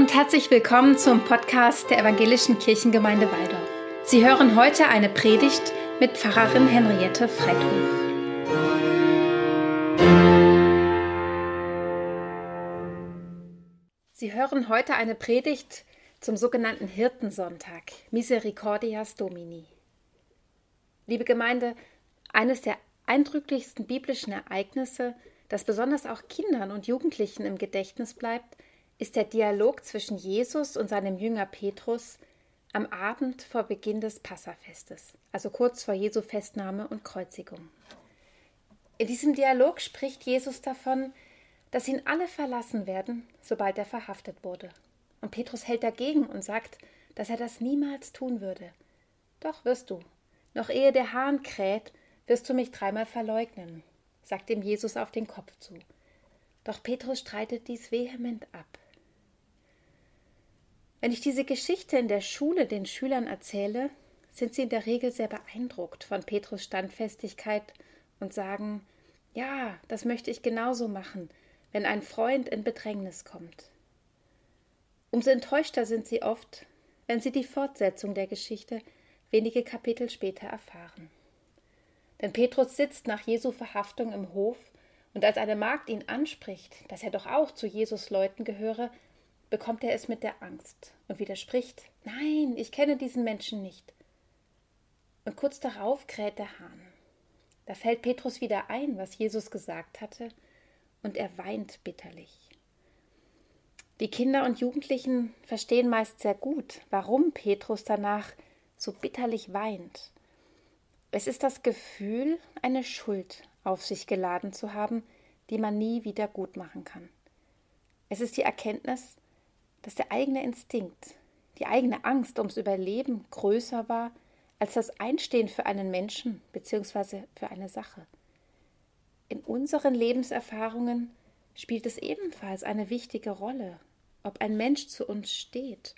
und herzlich willkommen zum Podcast der Evangelischen Kirchengemeinde Waldorf. Sie hören heute eine Predigt mit Pfarrerin Henriette Freithof. Sie hören heute eine Predigt zum sogenannten Hirtensonntag, Misericordias Domini. Liebe Gemeinde, eines der eindrücklichsten biblischen Ereignisse, das besonders auch Kindern und Jugendlichen im Gedächtnis bleibt, ist der Dialog zwischen Jesus und seinem Jünger Petrus am Abend vor Beginn des Passafestes, also kurz vor Jesu Festnahme und Kreuzigung. In diesem Dialog spricht Jesus davon, dass ihn alle verlassen werden, sobald er verhaftet wurde. Und Petrus hält dagegen und sagt, dass er das niemals tun würde. Doch wirst du, noch ehe der Hahn kräht, wirst du mich dreimal verleugnen, sagt ihm Jesus auf den Kopf zu. Doch Petrus streitet dies vehement ab. Wenn ich diese Geschichte in der Schule den Schülern erzähle, sind sie in der Regel sehr beeindruckt von Petrus Standfestigkeit und sagen, ja, das möchte ich genauso machen, wenn ein Freund in Bedrängnis kommt. Umso enttäuschter sind sie oft, wenn sie die Fortsetzung der Geschichte wenige Kapitel später erfahren. Denn Petrus sitzt nach Jesu Verhaftung im Hof, und als eine Magd ihn anspricht, dass er doch auch zu Jesus Leuten gehöre, bekommt er es mit der Angst und widerspricht Nein, ich kenne diesen Menschen nicht. Und kurz darauf kräht der Hahn. Da fällt Petrus wieder ein, was Jesus gesagt hatte, und er weint bitterlich. Die Kinder und Jugendlichen verstehen meist sehr gut, warum Petrus danach so bitterlich weint. Es ist das Gefühl, eine Schuld auf sich geladen zu haben, die man nie wieder gut machen kann. Es ist die Erkenntnis, dass der eigene Instinkt, die eigene Angst ums Überleben größer war als das Einstehen für einen Menschen bzw. für eine Sache. In unseren Lebenserfahrungen spielt es ebenfalls eine wichtige Rolle, ob ein Mensch zu uns steht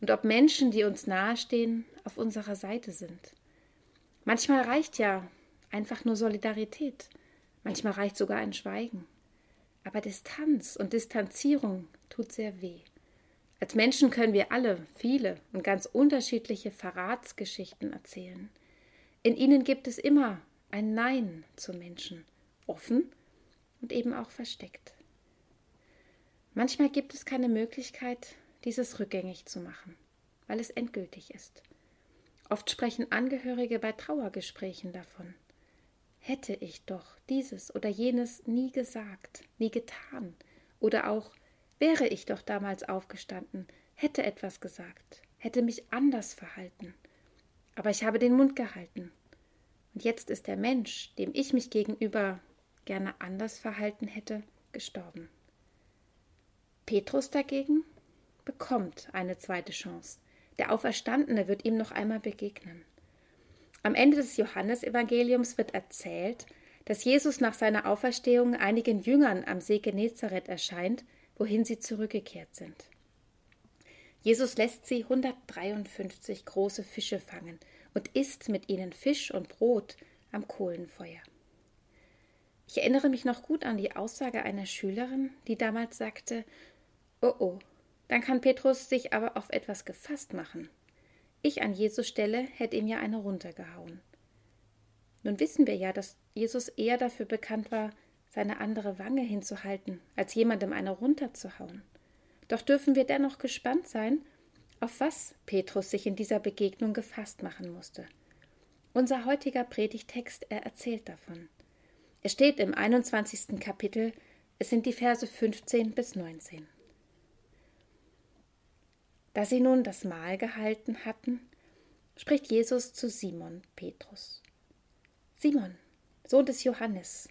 und ob Menschen, die uns nahestehen, auf unserer Seite sind. Manchmal reicht ja einfach nur Solidarität, manchmal reicht sogar ein Schweigen. Aber Distanz und Distanzierung tut sehr weh. Als Menschen können wir alle viele und ganz unterschiedliche Verratsgeschichten erzählen. In ihnen gibt es immer ein Nein zu Menschen, offen und eben auch versteckt. Manchmal gibt es keine Möglichkeit, dieses rückgängig zu machen, weil es endgültig ist. Oft sprechen Angehörige bei Trauergesprächen davon. Hätte ich doch dieses oder jenes nie gesagt, nie getan, oder auch Wäre ich doch damals aufgestanden, hätte etwas gesagt, hätte mich anders verhalten. Aber ich habe den Mund gehalten. Und jetzt ist der Mensch, dem ich mich gegenüber gerne anders verhalten hätte, gestorben. Petrus dagegen bekommt eine zweite Chance. Der Auferstandene wird ihm noch einmal begegnen. Am Ende des Johannesevangeliums wird erzählt, dass Jesus nach seiner Auferstehung einigen Jüngern am See Genezareth erscheint wohin sie zurückgekehrt sind. Jesus lässt sie 153 große Fische fangen und isst mit ihnen Fisch und Brot am Kohlenfeuer. Ich erinnere mich noch gut an die Aussage einer Schülerin, die damals sagte: Oh oh, dann kann Petrus sich aber auf etwas gefasst machen. Ich an Jesus Stelle hätte ihm ja eine runtergehauen. Nun wissen wir ja, dass Jesus eher dafür bekannt war, seine andere Wange hinzuhalten, als jemandem eine runterzuhauen. Doch dürfen wir dennoch gespannt sein, auf was Petrus sich in dieser Begegnung gefasst machen musste. Unser heutiger Predigtext, er erzählt davon. Es steht im 21. Kapitel, es sind die Verse 15 bis 19. Da sie nun das Mahl gehalten hatten, spricht Jesus zu Simon Petrus. Simon, Sohn des Johannes,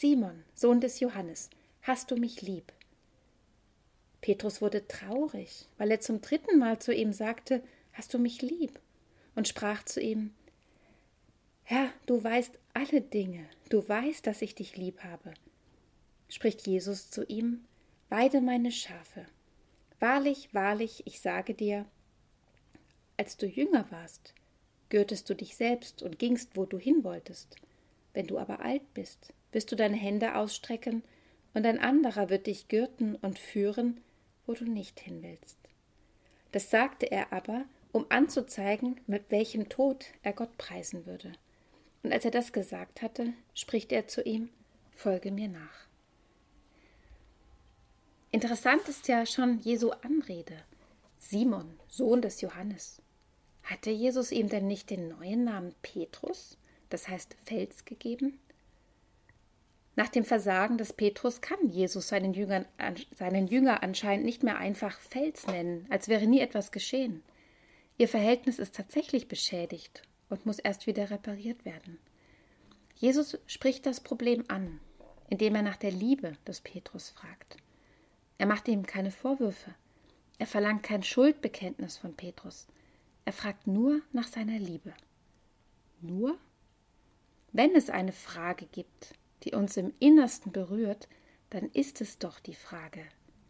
Simon, Sohn des Johannes, hast du mich lieb? Petrus wurde traurig, weil er zum dritten Mal zu ihm sagte, Hast du mich lieb? und sprach zu ihm, Herr, du weißt alle Dinge, du weißt, dass ich dich lieb habe. Spricht Jesus zu ihm, Weide meine Schafe. Wahrlich, wahrlich, ich sage dir, als du jünger warst, gürtest du dich selbst und gingst, wo du hin wolltest. Wenn du aber alt bist, wirst du deine Hände ausstrecken, und ein anderer wird dich gürten und führen, wo du nicht hin willst. Das sagte er aber, um anzuzeigen, mit welchem Tod er Gott preisen würde. Und als er das gesagt hatte, spricht er zu ihm, Folge mir nach. Interessant ist ja schon Jesu Anrede. Simon, Sohn des Johannes. Hatte Jesus ihm denn nicht den neuen Namen Petrus, das heißt Fels, gegeben? Nach dem Versagen des Petrus kann Jesus seinen, Jüngern, seinen Jünger anscheinend nicht mehr einfach Fels nennen, als wäre nie etwas geschehen. Ihr Verhältnis ist tatsächlich beschädigt und muss erst wieder repariert werden. Jesus spricht das Problem an, indem er nach der Liebe des Petrus fragt. Er macht ihm keine Vorwürfe. Er verlangt kein Schuldbekenntnis von Petrus. Er fragt nur nach seiner Liebe. Nur? Wenn es eine Frage gibt, die uns im Innersten berührt, dann ist es doch die Frage,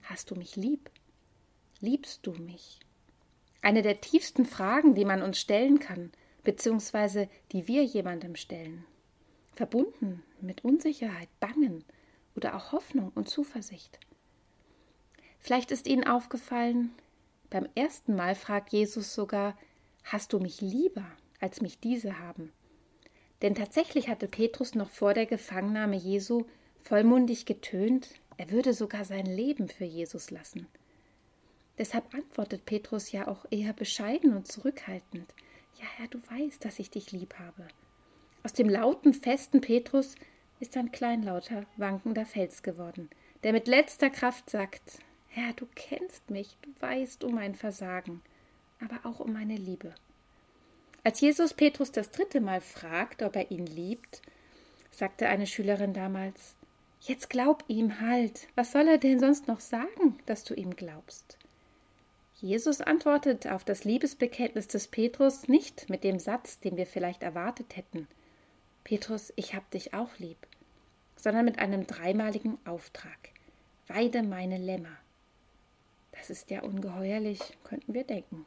hast du mich lieb? Liebst du mich? Eine der tiefsten Fragen, die man uns stellen kann, beziehungsweise die wir jemandem stellen. Verbunden mit Unsicherheit, Bangen oder auch Hoffnung und Zuversicht. Vielleicht ist Ihnen aufgefallen, beim ersten Mal fragt Jesus sogar, hast du mich lieber, als mich diese haben? Denn tatsächlich hatte Petrus noch vor der Gefangennahme Jesu vollmundig getönt, er würde sogar sein Leben für Jesus lassen. Deshalb antwortet Petrus ja auch eher bescheiden und zurückhaltend. Ja, Herr, du weißt, dass ich dich lieb habe. Aus dem lauten, festen Petrus ist ein kleinlauter, wankender Fels geworden, der mit letzter Kraft sagt: Herr, du kennst mich, du weißt um mein Versagen, aber auch um meine Liebe. Als Jesus Petrus das dritte Mal fragt, ob er ihn liebt, sagte eine Schülerin damals: Jetzt glaub ihm halt. Was soll er denn sonst noch sagen, dass du ihm glaubst? Jesus antwortet auf das Liebesbekenntnis des Petrus nicht mit dem Satz, den wir vielleicht erwartet hätten. Petrus, ich hab dich auch lieb, sondern mit einem dreimaligen Auftrag. Weide meine Lämmer. Das ist ja ungeheuerlich, könnten wir denken.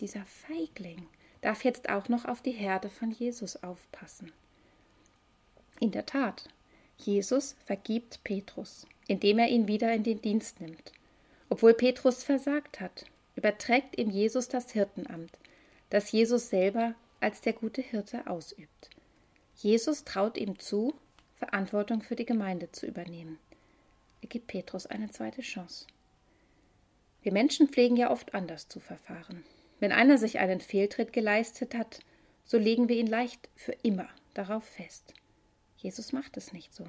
Dieser Feigling darf jetzt auch noch auf die Herde von Jesus aufpassen. In der Tat, Jesus vergibt Petrus, indem er ihn wieder in den Dienst nimmt. Obwohl Petrus versagt hat, überträgt ihm Jesus das Hirtenamt, das Jesus selber als der gute Hirte ausübt. Jesus traut ihm zu, Verantwortung für die Gemeinde zu übernehmen. Er gibt Petrus eine zweite Chance. Wir Menschen pflegen ja oft anders zu verfahren. Wenn einer sich einen Fehltritt geleistet hat, so legen wir ihn leicht für immer darauf fest. Jesus macht es nicht so.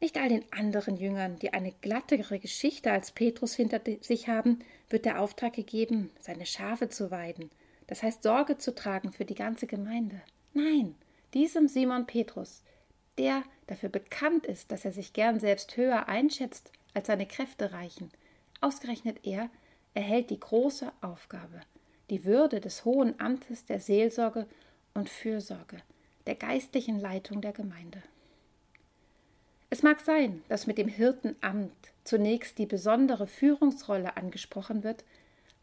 Nicht all den anderen Jüngern, die eine glattere Geschichte als Petrus hinter sich haben, wird der Auftrag gegeben, seine Schafe zu weiden, das heißt Sorge zu tragen für die ganze Gemeinde. Nein, diesem Simon Petrus, der dafür bekannt ist, dass er sich gern selbst höher einschätzt, als seine Kräfte reichen, ausgerechnet er erhält die große Aufgabe, die Würde des hohen Amtes der Seelsorge und Fürsorge, der geistlichen Leitung der Gemeinde. Es mag sein, dass mit dem Hirtenamt zunächst die besondere Führungsrolle angesprochen wird,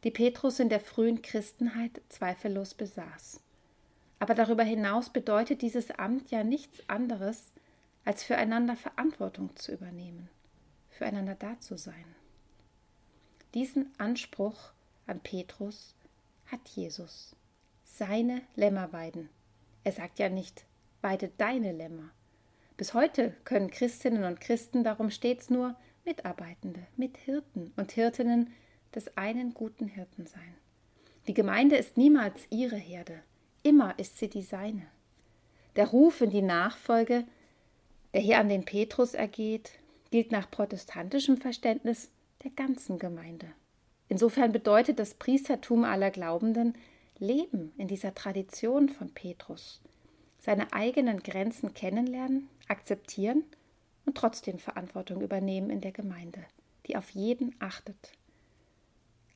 die Petrus in der frühen Christenheit zweifellos besaß. Aber darüber hinaus bedeutet dieses Amt ja nichts anderes, als füreinander Verantwortung zu übernehmen, füreinander da zu sein. Diesen Anspruch an Petrus hat Jesus. Seine Lämmer weiden. Er sagt ja nicht, weide deine Lämmer. Bis heute können Christinnen und Christen darum stets nur Mitarbeitende, Mithirten und Hirtinnen des einen guten Hirten sein. Die Gemeinde ist niemals ihre Herde, immer ist sie die seine. Der Ruf in die Nachfolge, der hier an den Petrus ergeht, gilt nach protestantischem Verständnis der ganzen Gemeinde. Insofern bedeutet das Priestertum aller Glaubenden Leben in dieser Tradition von Petrus, seine eigenen Grenzen kennenlernen, akzeptieren und trotzdem Verantwortung übernehmen in der Gemeinde, die auf jeden achtet.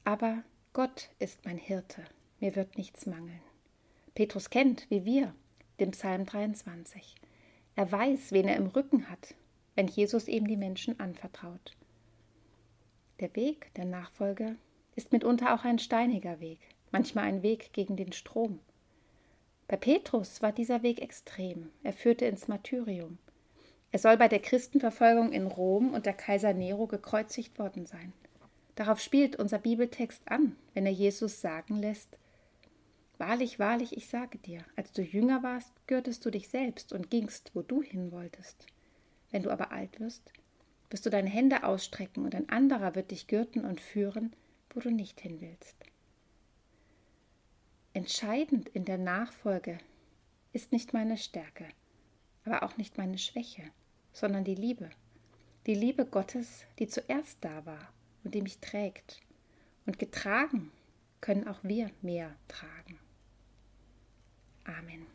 Aber Gott ist mein Hirte, mir wird nichts mangeln. Petrus kennt, wie wir, den Psalm 23. Er weiß, wen er im Rücken hat, wenn Jesus ihm die Menschen anvertraut. Der Weg der Nachfolge ist mitunter auch ein steiniger Weg, manchmal ein Weg gegen den Strom. Bei Petrus war dieser Weg extrem. Er führte ins Martyrium. Er soll bei der Christenverfolgung in Rom unter Kaiser Nero gekreuzigt worden sein. Darauf spielt unser Bibeltext an, wenn er Jesus sagen lässt, Wahrlich, wahrlich, ich sage dir, als du jünger warst, gürtest du dich selbst und gingst, wo du hin wolltest. Wenn du aber alt wirst, wirst du deine Hände ausstrecken und ein anderer wird dich gürten und führen, wo du nicht hin willst. Entscheidend in der Nachfolge ist nicht meine Stärke, aber auch nicht meine Schwäche, sondern die Liebe. Die Liebe Gottes, die zuerst da war und die mich trägt. Und getragen können auch wir mehr tragen. Amen.